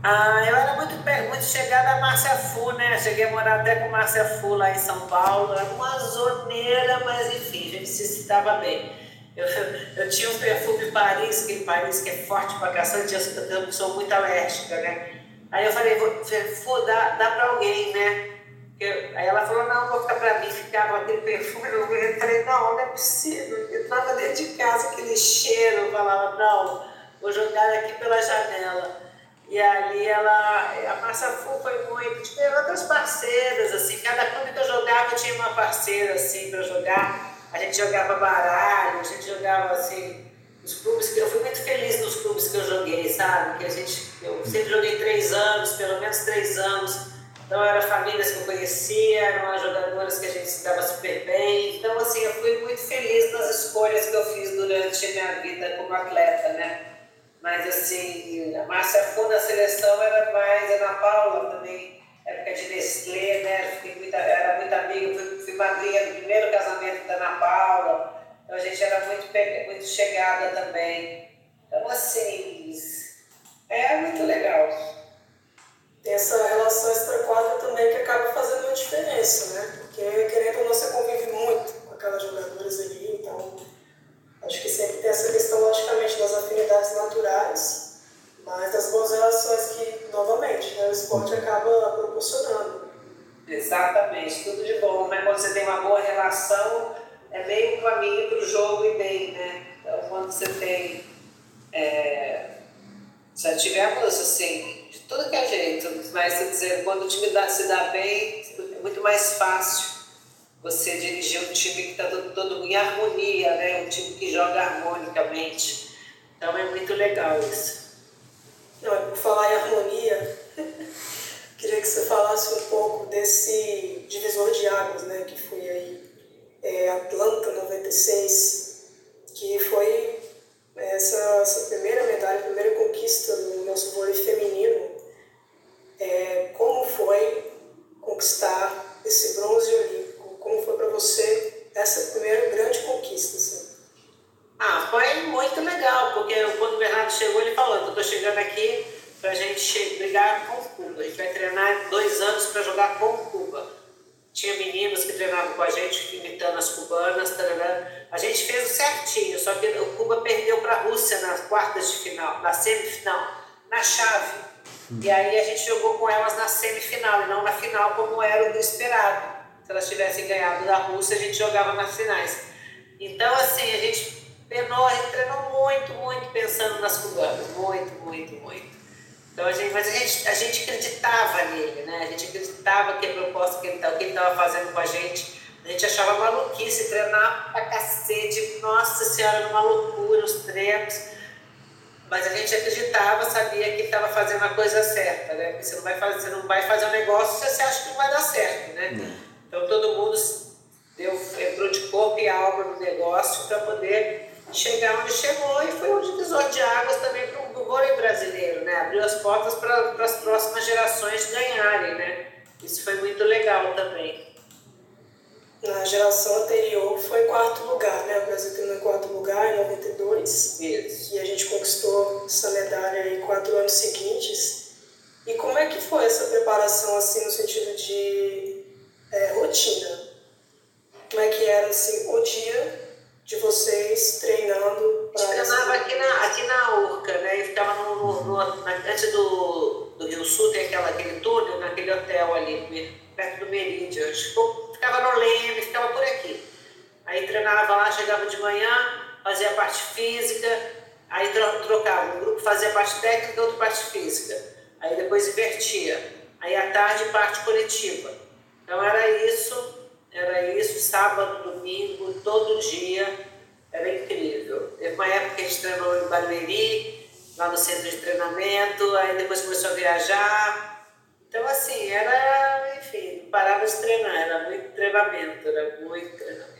Ah, eu era muito, muito chegada a Márcia Fu, né? Cheguei a morar até com Márcia Fu lá em São Paulo. Era uma zoneira, mas enfim, a gente se citava bem. Eu, eu tinha um perfume Paris, que Paris que é forte pra caçante, eu sou muito alérgica, né? Aí eu falei, Fu, dá, dá pra alguém, né? Eu, aí ela falou, não, vou ficar para mim, ficava aquele perfume, eu falei, não, não é possível. Eu estava dentro de casa, aquele cheiro, eu falava, não, vou jogar aqui pela janela. E ali ela, a Massa Fu foi muito, tipo, outras parceiras, assim, cada clube que eu jogava tinha uma parceira, assim, para jogar. A gente jogava baralho, a gente jogava, assim, os clubes que eu fui muito feliz nos clubes que eu joguei, sabe? Que a gente, eu sempre joguei três anos, pelo menos três anos então eram famílias que eu conhecia, eram as jogadoras que a gente se dava super bem. Então, assim, eu fui muito feliz nas escolhas que eu fiz durante a minha vida como atleta, né? Mas, assim, a Márcia Fu na seleção era mais, Ana Paula também, época de Nestlé, né? Fiquei muito, era muito amiga, fui, fui madrinha do primeiro casamento da Ana Paula. Então, a gente era muito, muito chegada também. Então, assim, é muito legal tem essa relação extra-quadra também que acaba fazendo uma diferença, né? Porque, querendo ou não, você convive muito com aquelas jogadoras ali, então acho que sempre tem essa questão, logicamente, das afinidades naturais, mas das boas relações que, novamente, né, o esporte acaba proporcionando. Exatamente, tudo de bom, mas quando você tem uma boa relação, é meio caminho para o jogo e bem, né? Então, quando você tem. É, já tivemos, assim, tudo que é jeito, mas dizer, quando o time dá, se dá bem, é muito mais fácil você dirigir um time que está todo, todo em harmonia, né? um time que joga harmonicamente. Então é muito legal isso. Não, por falar em harmonia, (laughs) queria que você falasse um pouco desse divisor de águas, né, que foi aí é, Atlanta 96, que foi essa, essa primeira medalha, primeira conquista do nosso vôlei feminino é, como foi conquistar esse bronze olímpico? Como foi para você essa primeira grande conquista? Assim? Ah, foi muito legal, porque quando o Bernardo chegou, ele falou: Eu estou chegando aqui para a gente brigar com Cuba. A gente vai treinar dois anos para jogar com Cuba. Tinha meninos que treinavam com a gente, imitando as cubanas. Tarará. A gente fez o certinho, só que o Cuba perdeu para a Rússia nas quartas de final, na semifinal, na chave. E aí a gente jogou com elas na semifinal e não na final, como era o esperado. Se elas tivessem ganhado da Rússia, a gente jogava nas finais. Então, assim, a gente penou, a gente treinou muito, muito pensando nas cubanas. Muito, muito, muito. Então, a gente, mas a gente, a gente acreditava nele, né? A gente acreditava que a proposta que ele estava fazendo com a gente, a gente achava maluquice treinar pra cacete. Nossa Senhora, era uma loucura os treinos mas a gente acreditava, sabia que estava fazendo a coisa certa, né? Porque você não vai fazer, você não vai fazer um negócio se você acha que não vai dar certo, né? Hum. Então todo mundo deu, entrou de corpo e alma no negócio para poder chegar onde chegou e foi um divisor de águas também para o vôlei brasileiro, né? Abriu as portas para as próximas gerações ganharem, né? Isso foi muito legal também na geração anterior foi quarto lugar, né? O Brasil terminou em quarto lugar em 92. Isso. E a gente conquistou essa medalha em quatro anos seguintes. E como é que foi essa preparação, assim, no sentido de é, rotina? Como é que era, assim, o dia de vocês treinando para... A gente treinava aqui na, aqui na Urca, né? E ficava no, no, no, antes do, do Rio Sul tem aquela, aquele túnel naquele hotel ali, perto do Meridian. Ficava no Leme, ficava por aqui. Aí treinava lá, chegava de manhã, fazia a parte física, aí trocava. Um grupo fazia a parte técnica, outro parte física. Aí depois invertia. Aí à tarde, parte coletiva. Então era isso, era isso, sábado, domingo, todo dia. Era incrível. Teve uma época que a gente treinou em Barueri, lá no centro de treinamento, aí depois começou a viajar. Então, assim, era, enfim, não parava de treinar, era muito treinamento, era muito treinamento.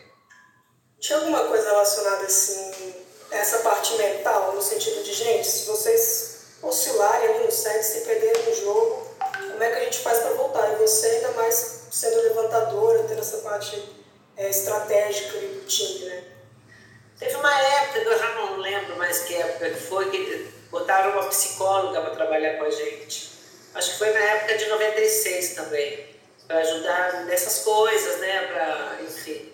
Tinha alguma coisa relacionada assim, essa parte mental, no sentido de, gente, se vocês oscilarem ali no set, se perderem no jogo, como é que a gente faz para voltar? E você ainda mais sendo levantadora, tendo essa parte é, estratégica ali do time, né? Teve uma época, eu já não lembro mais que época que foi, que botaram uma psicóloga para trabalhar com a gente. Acho que foi na época de 96 também, para ajudar nessas coisas, né? Para, enfim,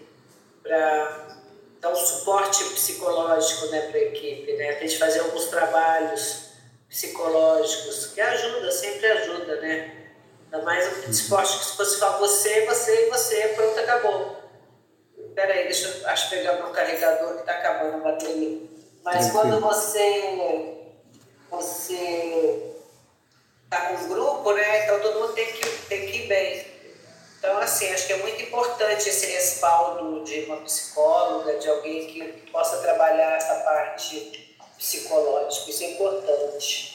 para dar um suporte psicológico né, para a equipe, né? A gente fazer alguns trabalhos psicológicos, que ajuda, sempre ajuda, né? Ainda mais um esporte que se fosse só você, você e você, pronto, acabou. Peraí, deixa eu acho pegar meu carregador que está acabando a bateria. Mas quando você você está com um grupo, né? Então todo mundo tem que, tem que ir bem. Então, assim, acho que é muito importante esse respaldo de uma psicóloga, de alguém que possa trabalhar essa parte psicológica. Isso é importante.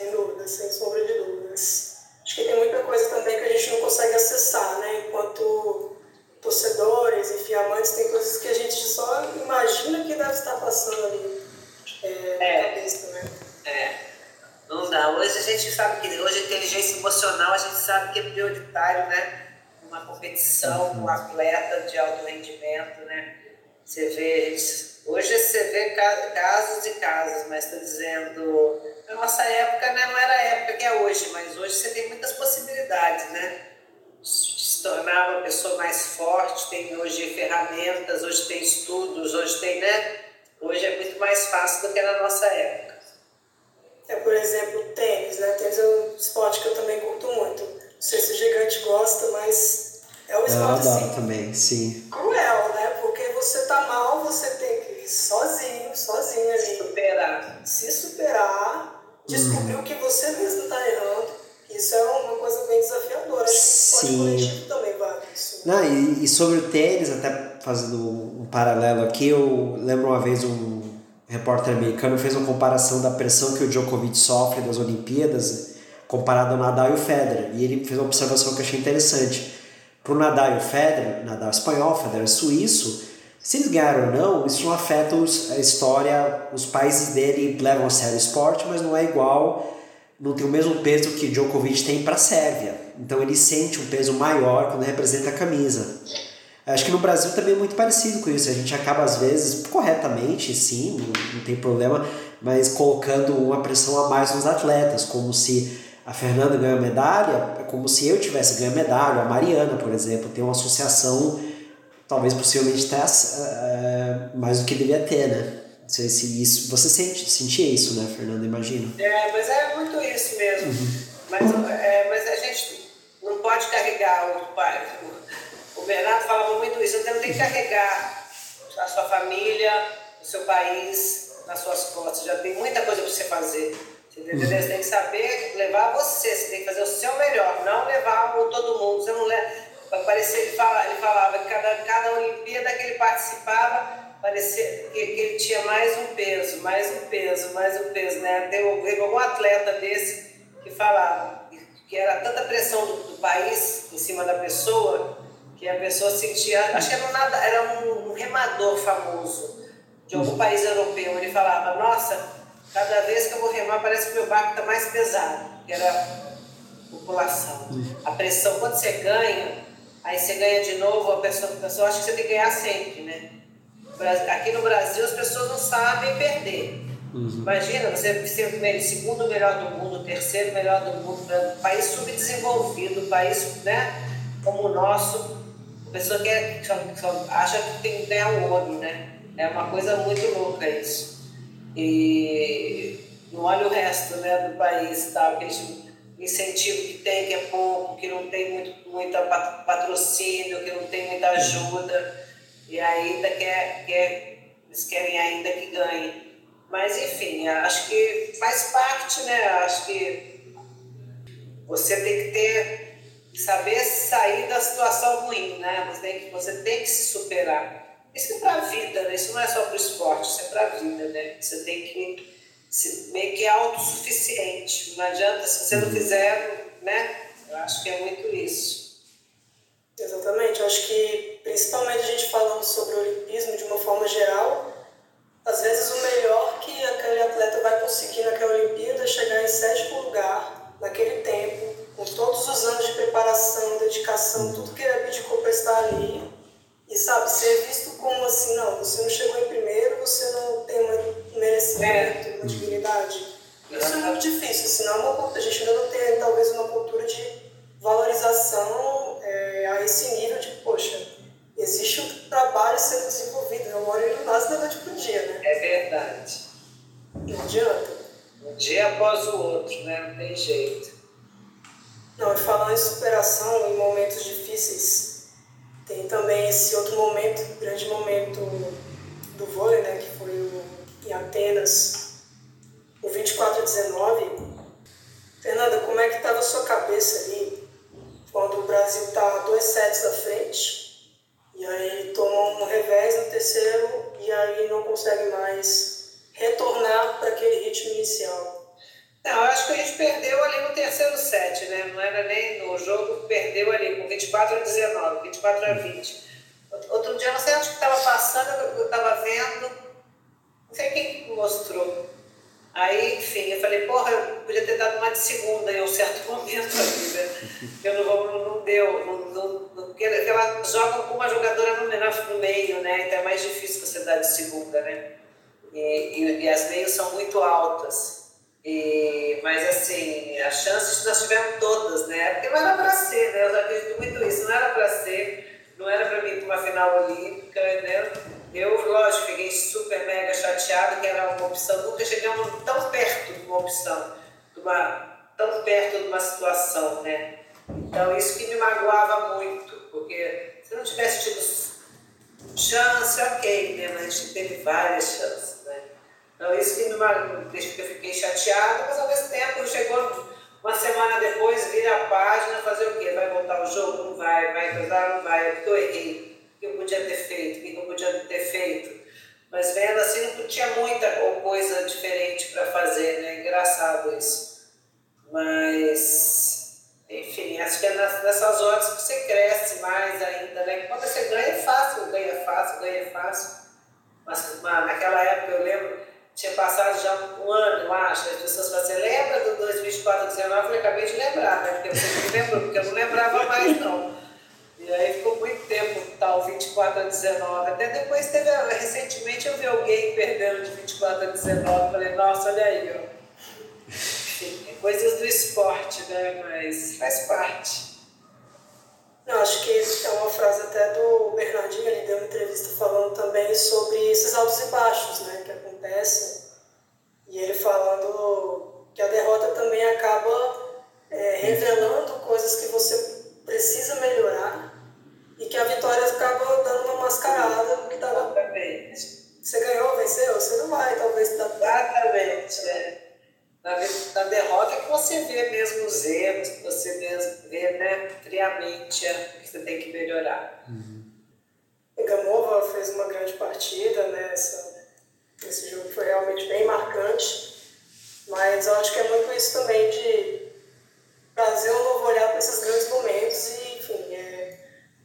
Sem dúvida, sem sombra de dúvidas. Acho que tem muita coisa também que a gente não consegue acessar, né? Enquanto torcedores, enfim, amantes, tem coisas que a gente só imagina que deve estar passando ali é, na é. cabeça, né? É. Não dá. Hoje a gente sabe que hoje a inteligência emocional a gente sabe que é prioritário, né? Uma competição com um atleta de alto rendimento, né? Você vê, hoje você vê casos e casos, mas estou dizendo, na nossa época né, não era a época que é hoje, mas hoje você tem muitas possibilidades, né? Se tornar uma pessoa mais forte, tem hoje ferramentas, hoje tem estudos, hoje tem, né? Hoje é muito mais fácil do que na nossa época é, por exemplo, tênis, né? Tênis é um esporte que eu também curto muito. Não sei se o gigante gosta, mas é um esporte eu assim, também, sim. cruel, né? Porque você tá mal, você tem que ir sozinho, sozinho ali. Superar. Se superar, descobrir uhum. o que você mesmo tá errando. Isso é uma coisa bem desafiadora. Acho que coletivo também vale isso. Não, e, e sobre o tênis, até fazendo um paralelo aqui, eu lembro uma vez um repórter americano fez uma comparação da pressão que o Djokovic sofre das Olimpíadas comparado ao Nadal e o Federer. E ele fez uma observação que eu achei interessante. Para o Nadal e o Federer, Nadal espanhol, Federer suíço, se eles ganharam ou não, isso não afeta a história, os países dele levam a sério o esporte, mas não é igual, não tem o mesmo peso que Djokovic tem para a Sérvia. Então ele sente um peso maior quando representa a camisa. Acho que no Brasil também é muito parecido com isso. A gente acaba, às vezes, corretamente, sim, não, não tem problema, mas colocando uma pressão a mais nos atletas, como se a Fernanda ganhou medalha, é como se eu tivesse ganho medalha, a Mariana, por exemplo, tem uma associação, talvez possivelmente até uh, mais do que devia ter, né? Não sei se isso. Você sente, sentia isso, né, Fernanda? Imagino. É, mas é muito isso mesmo. Uhum. Mas, é, mas a gente não pode carregar o pai o Bernardo falava muito isso, você não tem que carregar a sua família, o seu país nas suas costas, já tem muita coisa para você fazer. Você, entendeu? você tem que saber levar você, você tem que fazer o seu melhor, não levar todo mundo. Você não leva, parecer, ele, fala, ele falava que cada, cada Olimpíada que ele participava, parecia que, que ele tinha mais um peso, mais um peso, mais um peso. Né? Teve algum atleta desse que falava que era tanta pressão do, do país em cima da pessoa que a pessoa sentia, acho que era um, nada, era um remador famoso de algum uhum. país europeu. Ele falava, nossa, cada vez que eu vou remar parece que meu barco está mais pesado, que era a população. Uhum. A pressão, quando você ganha, aí você ganha de novo, a pessoa, a pessoa acha que você tem que ganhar sempre, né? Aqui no Brasil as pessoas não sabem perder. Uhum. Imagina você ser o segundo melhor do mundo, terceiro melhor do mundo, país subdesenvolvido, país né, como o nosso, a pessoa quer, acha que tem que ganhar o ouro, né? É uma coisa muito louca isso. E, não olha o resto né, do país, tá? aquele incentivo que tem, que é pouco, que não tem muito, muita patrocínio, que não tem muita ajuda, e ainda quer, quer, eles querem ainda que ganhe. Mas, enfim, acho que faz parte, né? Acho que você tem que ter, saber sair da situação ruim, né? Você tem que, você tem que se superar. Isso é para a vida, né? Isso não é só para o esporte, isso é para a vida, né? Você tem que meio que autossuficiente. Não adianta, se você não uhum. fizer, né? Eu acho que é muito isso. Exatamente. Eu acho que, principalmente a gente falando sobre o olimpismo de uma forma geral, às vezes o melhor que aquele atleta vai conseguir naquela Olimpíada é chegar em sétimo lugar, naquele tempo, com todos os anos de preparação, dedicação, tudo que ele abdicou para estar ali. E sabe, ser visto como assim, não, você não chegou em primeiro, você não tem um merecimento, é. Uma dignidade. Isso é muito difícil, senão é a gente ainda não tem talvez uma cultura de valorização é, a esse nível de, poxa, existe um trabalho sendo desenvolvido, né? hora ele não nasce da noite para o dia, né? É verdade. Não adianta. Um dia após o outro, né? Não tem jeito. Não, e falando em superação, em momentos difíceis, tem também esse outro momento, grande momento do vôlei, né? Que foi o, em Atenas, o 24 a 19. Fernanda, como é que estava a sua cabeça ali quando o Brasil está dois sets à frente e aí toma um revés no terceiro e aí não consegue mais retornar para aquele ritmo inicial. Não, acho que a gente perdeu ali no terceiro set, né? Não era nem no jogo, perdeu ali com 24 a 19, 24 a 20. Outro dia, não sei onde que estava passando, eu estava vendo, não sei quem mostrou. Aí, enfim, eu falei, porra, eu podia ter dado uma de segunda em um certo (laughs) momento ali, né? Eu não, vou, não deu, não, não, porque ela joga com uma jogadora no, no meio, né? Então é mais difícil você dar de segunda, né? E, e, e as meias são muito altas. E, mas assim, as chances nós tivemos todas, né? Porque não era para ser, né? Eu acredito muito nisso, não era para ser, não era para mim para uma final olímpica, né? Eu, lógico, fiquei super mega chateado que era uma opção, nunca chegamos tão perto de uma opção, de uma, tão perto de uma situação, né? Então, isso que me magoava muito, porque se não tivesse tido chance, ok, né? Mas a gente teve várias chances, né? Então, isso que me magoou, deixa que eu fiquei chateada, mas ao mesmo tempo chegou uma semana depois, vira a página, fazer o quê? Vai voltar o jogo? Não vai, vai casar? Não vai, porque eu errei que eu podia ter feito, o que eu podia ter feito. Mas vendo assim, não tinha muita coisa diferente para fazer, né? Engraçado isso. Mas, enfim, acho que é nessas horas que você cresce mais ainda, né? Quando você ganha é fácil, ganha fácil, ganha fácil. Mas naquela época eu lembro, tinha passado já um ano, eu acho, as pessoas falam, você lembra do 2024, 2019? Eu acabei de lembrar, né? Porque você não lembrou, porque eu não lembrava mais, não. E aí ficou muito tempo, tal, 24 a 19. Até depois teve, recentemente eu vi alguém perdendo de 24 a 19. Falei, nossa, olha aí, ó. Enfim, é coisas do esporte, né? Mas faz parte. Eu acho que é uma frase até do Bernardinho, ele deu uma entrevista falando também sobre esses altos e baixos, né, que acontecem. E ele falando que a derrota também acaba é, revelando coisas que você precisa melhorar e que a vitória acaba dando uma mascarada que tava. Exatamente. Você ganhou, venceu? Você não vai, talvez. Tá... Exatamente. É. Na, na derrota é que você vê mesmo os erros, que você mesmo vê né, friamente o que você tem que melhorar. Uhum. Gamova fez uma grande partida, né? Essa, esse jogo foi realmente bem marcante, mas eu acho que é muito isso também de trazer um novo olhar para esses grandes momentos e, é,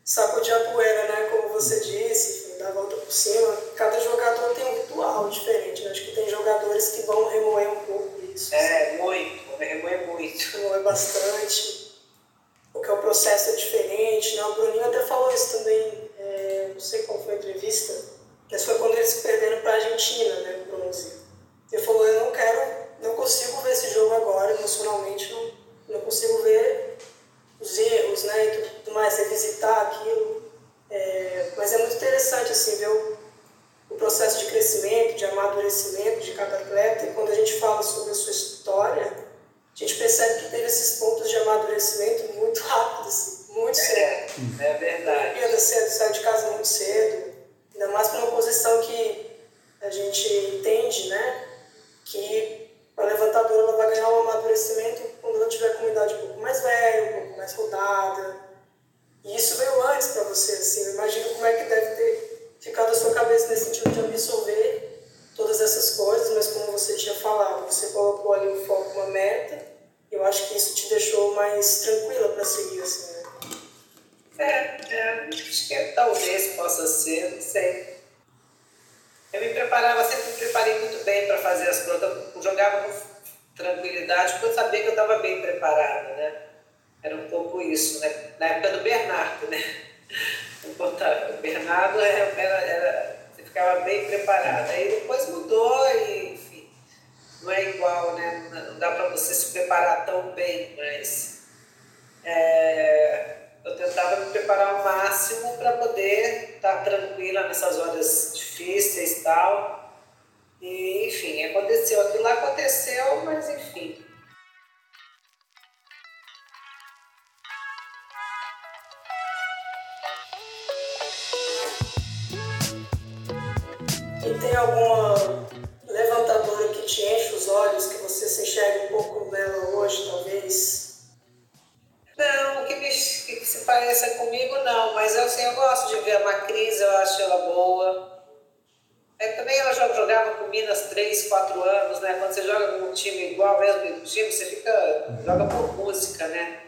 sacudir a poeira, né? Como você disse, dar a volta por cima. Cada jogador tem um ritual diferente. Né? Acho que tem jogadores que vão remoer um pouco isso. É, muito, remoer muito. Remoer bastante. Porque o processo é diferente, né? O Bruninho até falou isso também, é, não sei qual foi a entrevista, mas foi quando eles perderam para a Argentina, né? O bronze. Ele falou, eu não quero, não consigo ver esse jogo agora, emocionalmente, não, não consigo ver os erros, né, tudo mais, revisitar aquilo. É, mas é muito interessante, assim, ver o, o processo de crescimento, de amadurecimento de cada atleta, e quando a gente fala sobre a sua história, a gente percebe que teve esses pontos de amadurecimento muito rápidos, assim, muito cedo. É, é verdade. Olimpíada cedo, saiu de casa muito cedo, ainda mais para uma posição que a gente entende, né, que a levantadora ela vai ganhar um amadurecimento quando ela tiver com uma idade um pouco mais velha, um pouco mais rodada. E isso veio antes para você, assim, eu imagino como é que deve ter ficado a sua cabeça nesse sentido de absorver todas essas coisas, mas como você tinha falado, você colocou ali o foco, uma meta, eu acho que isso te deixou mais tranquila para seguir, assim, né? É, é, acho que talvez possa ser, não sei. Eu me preparava, sempre me preparei muito bem para fazer as provas. Jogava com tranquilidade, porque eu sabia que eu estava bem preparada, né? Era um pouco isso, né? Na época do Bernardo, né? O Bernardo era, era, você ficava bem preparada. Aí depois mudou e, enfim, não é igual, né? Não dá para você se preparar tão bem, mas é, eu tentava me preparar ao máximo para poder estar tranquila nessas horas difíceis e tal. E, enfim, aconteceu. Aquilo lá aconteceu, mas enfim. Alguma levantadora que te enche os olhos, que você se enxerga um pouco dela hoje, talvez? Não, que, me, que se pareça comigo, não. Mas assim, eu gosto de ver a Macris, eu acho ela boa. É, também ela jogava com Minas 3, 4 anos, né? Quando você joga com um time igual mesmo time, você fica. joga por música, né?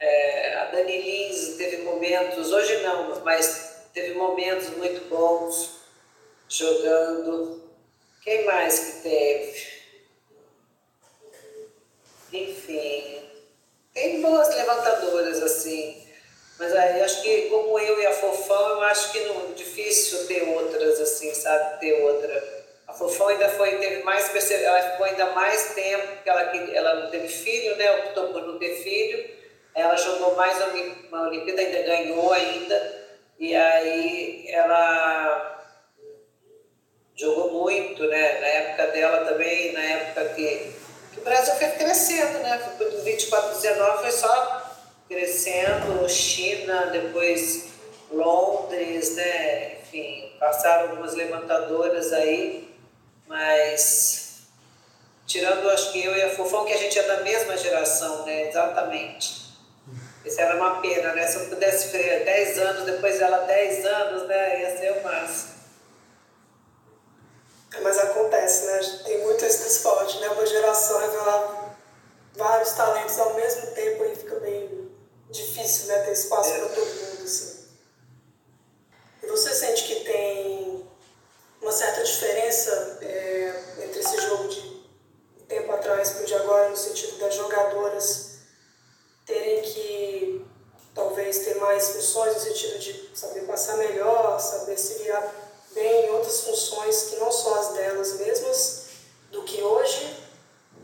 É, a Dani Lins teve momentos, hoje não, mas teve momentos muito bons jogando. Quem mais que teve? Enfim, tem boas levantadoras assim. Mas aí acho que como eu e a Fofão, eu acho que não difícil ter outras assim, sabe? Ter outra. A Fofão ainda foi, teve mais ela ficou ainda mais tempo, porque ela, ela não teve filho, né? Optou por não ter filho. Ela jogou mais uma Olimpíada, ainda ganhou ainda. E aí ela jogou muito, né? Na época dela também, na época que, que o Brasil foi crescendo, né? Foi do 24 19 foi só crescendo, China, depois Londres, né? Enfim, passaram algumas levantadoras aí, mas tirando acho que eu e a Fofão, que a gente é da mesma geração, né? Exatamente. Isso era uma pena, né? Se eu pudesse ver 10 anos, depois dela 10 anos, né? Ia ser o máximo. Mas acontece, né? Tem muito esse esporte, né? Uma geração revelar vários talentos ao mesmo tempo e fica bem difícil, né? Ter espaço é. para todo mundo, assim. E você sente que tem uma certa diferença é, entre esse jogo de tempo atrás para o de agora, no sentido das jogadoras terem que talvez ter mais funções, no sentido de saber passar melhor, saber se virar bem em outras funções que não são as delas mesmas, do que hoje?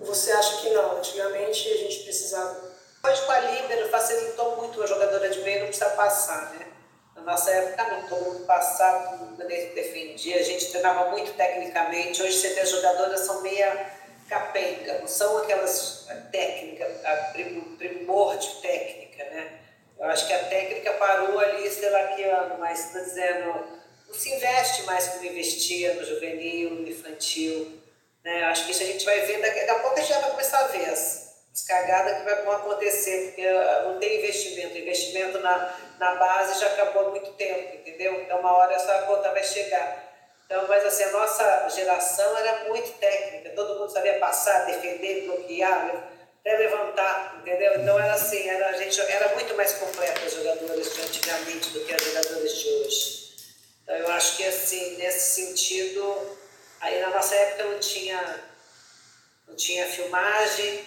Você acha que não? Antigamente a gente precisava Hoje com a Líbero facilitou muito a jogadora de meio, não precisa passar, né? Na nossa época não, todo mundo passava, defendia, a gente treinava muito tecnicamente. Hoje você vê as jogadoras são meia capenga, não são aquelas técnicas, primor de técnica, né? Eu acho que a técnica parou ali, sei lá que ano, mas está dizendo, se investe mais como investia no juvenil, no infantil. Né? Acho que isso a gente vai ver, daqui a pouco a gente já vai começar a ver as, as cagadas que vão acontecer, porque não tem investimento. investimento na, na base já acabou há muito tempo, entendeu? Então, uma hora essa conta vai chegar. Então, mas assim, a nossa geração era muito técnica, todo mundo sabia passar, defender, bloquear, até levantar, entendeu? Então era assim, era, a gente era muito mais completa as jogadoras de antigamente do que as jogadoras de hoje. Então eu acho que assim, nesse sentido, aí na nossa época não tinha, não tinha filmagem,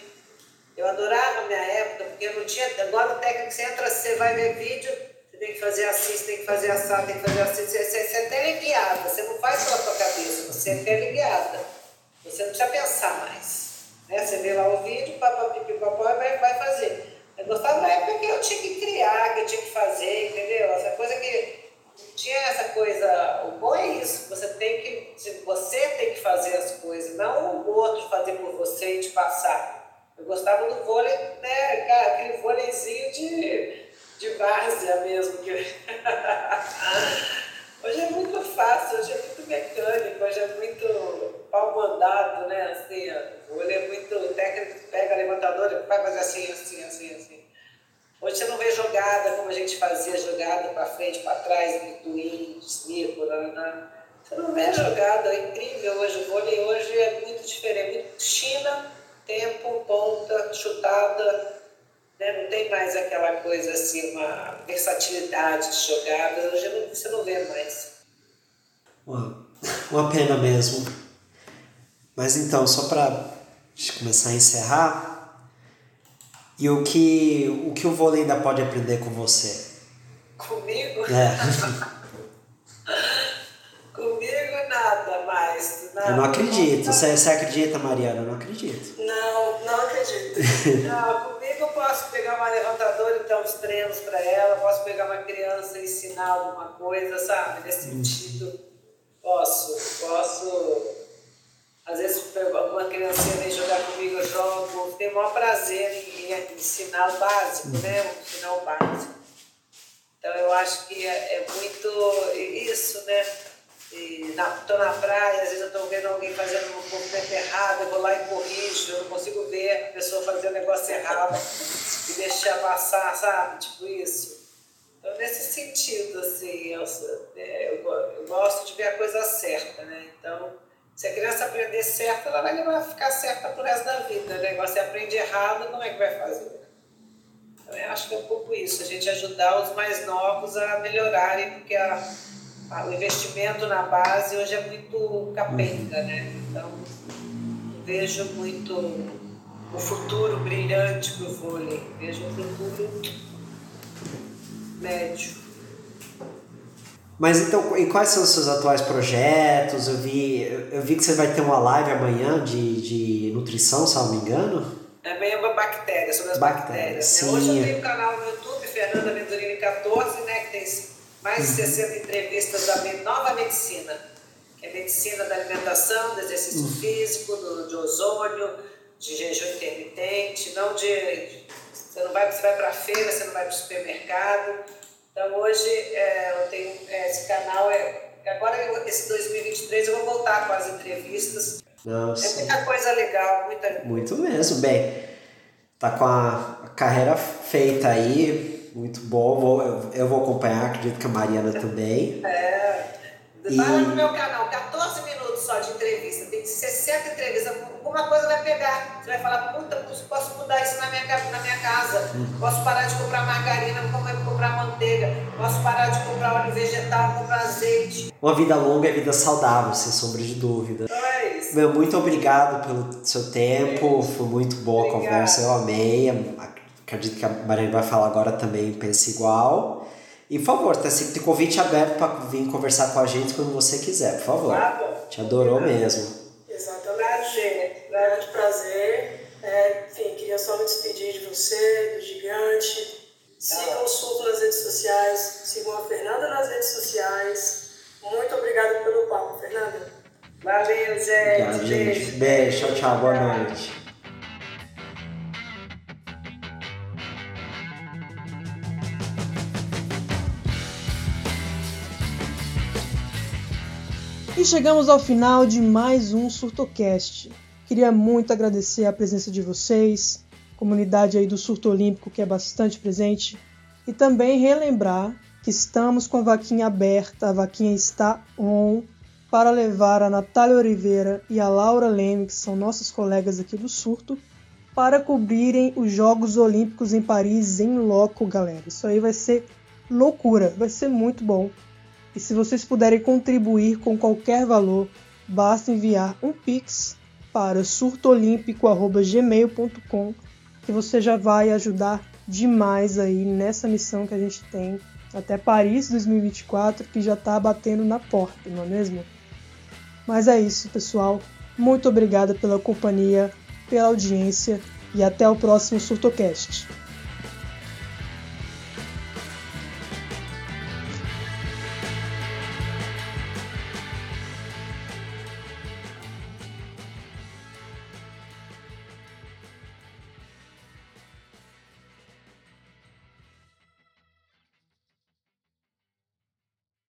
eu adorava a minha época, porque não tinha. Agora o técnico, você entra, você vai ver vídeo, você tem que fazer assim, você tem que fazer assado, tem que fazer assim. Você, você, você é teleguiada, você não faz pela sua cabeça, você é teleguiada. Você não precisa pensar mais. Né? Você vê lá o vídeo, papapipi, papai, vai, vai fazer. Eu gostava da época que eu tinha que criar, que eu tinha que fazer, entendeu? Essa coisa que tinha essa coisa, o bom é isso, você tem que, você tem que fazer as coisas, não o outro fazer por você e te passar. Eu gostava do vôlei, né, cara, aquele vôleizinho de, de várzea mesmo. Que... (laughs) hoje é muito fácil, hoje é muito mecânico, hoje é muito pau mandado, né, assim, o vôlei é muito técnico, pega levantador, vai fazer assim, assim, assim, assim. Hoje você não vê jogada como a gente fazia, jogada para frente, para trás, twin, círculo, né? Você não vê jogada, é incrível hoje. O vôlei hoje é muito diferente. Muito China, tempo, ponta, chutada. Né? Não tem mais aquela coisa assim, uma versatilidade de jogada. Hoje você não vê mais. Uma, uma pena mesmo. Mas então, só para começar a encerrar, e o que o, que o vôlei ainda pode aprender com você? Comigo? É. (laughs) Comigo nada mais. Nada. Eu não acredito. Você, você acredita, Mariana? Eu não acredito. Não, não acredito. (laughs) não, comigo eu posso pegar uma levantadora e dar uns treinos para ela, posso pegar uma criança e ensinar alguma coisa, sabe? Nesse hum. sentido. Posso, posso às vezes uma criancinha vem jogar comigo, eu jogo, tenho o maior prazer em, em ensinar o básico, né? Ensinar o básico. Então eu acho que é, é muito isso, né? Estou na, na praia, às vezes eu estou vendo alguém fazendo um movimento errado, eu vou lá e corrijo, eu não consigo ver a pessoa fazer o negócio errado e deixar passar, sabe? Tipo isso. Então, nesse sentido, assim, eu, é, eu, eu gosto de ver a coisa certa, né? Então, se a criança aprender certo, ela vai ficar certa pro resto da vida. Né? Agora, se aprende errado, como é que vai fazer? Então, eu acho que é um pouco isso, a gente ajudar os mais novos a melhorarem, porque a, a, o investimento na base hoje é muito capenga, né? Então, vejo muito o futuro brilhante para o vôlei, vejo um futuro médio. Mas então, e quais são os seus atuais projetos? Eu vi, eu vi que você vai ter uma live amanhã de, de nutrição, se não me engano. Amanhã é uma bactéria, sobre as bactérias. Sim. Hoje eu tenho um canal no YouTube, Fernanda Venturini 14, né, que tem mais de 60 uhum. entrevistas da nova medicina, que é medicina da alimentação, do exercício uhum. físico, do, de ozônio, de jejum intermitente, não de, de você não vai, você vai para a feira, você não vai para o supermercado então hoje é, eu tenho é, esse canal, é, agora esse 2023 eu vou voltar com as entrevistas. Nossa. É muita coisa legal, muita Muito mesmo, bem. Tá com a carreira feita aí, muito bom. Vou, eu, eu vou acompanhar, acredito que a Mariana também. É. Vai lá no meu canal, 14 minutos só de entrevista, tem 60 entrevistas, alguma coisa vai pegar. Você vai falar, puta, posso mudar isso na minha, na minha casa, posso parar de comprar margarina, comprar manteiga, posso parar de comprar óleo vegetal, comprar azeite. Uma vida longa é vida saudável, sem sombra de dúvida. Então é isso. Meu, muito obrigado pelo seu tempo, foi muito boa a conversa, eu amei. Acredito que a Mariana vai falar agora também, pensa igual. E, por favor, tá sempre convite aberto para vir conversar com a gente quando você quiser, por favor. Ah, bom. Te adorou mesmo. Exatamente, grande prazer. É, enfim, queria só me despedir de você, do gigante. Sigam o Surto nas redes sociais, sigam a Fernanda nas redes sociais. Muito obrigada pelo papo, Fernanda. Valeu, gente. Beijo. Beijo. Tchau, tchau. Boa noite. E chegamos ao final de mais um SurtoCast. Queria muito agradecer a presença de vocês, comunidade aí do Surto Olímpico que é bastante presente, e também relembrar que estamos com a vaquinha aberta, a vaquinha está on para levar a Natália Oliveira e a Laura Leme, que são nossas colegas aqui do Surto, para cobrirem os Jogos Olímpicos em Paris em loco, galera. Isso aí vai ser loucura, vai ser muito bom. E se vocês puderem contribuir com qualquer valor, basta enviar um pix para surtoolímpico@gmail.com que você já vai ajudar demais aí nessa missão que a gente tem até Paris 2024, que já está batendo na porta, não é mesmo? Mas é isso, pessoal. Muito obrigada pela companhia, pela audiência e até o próximo Surtocast.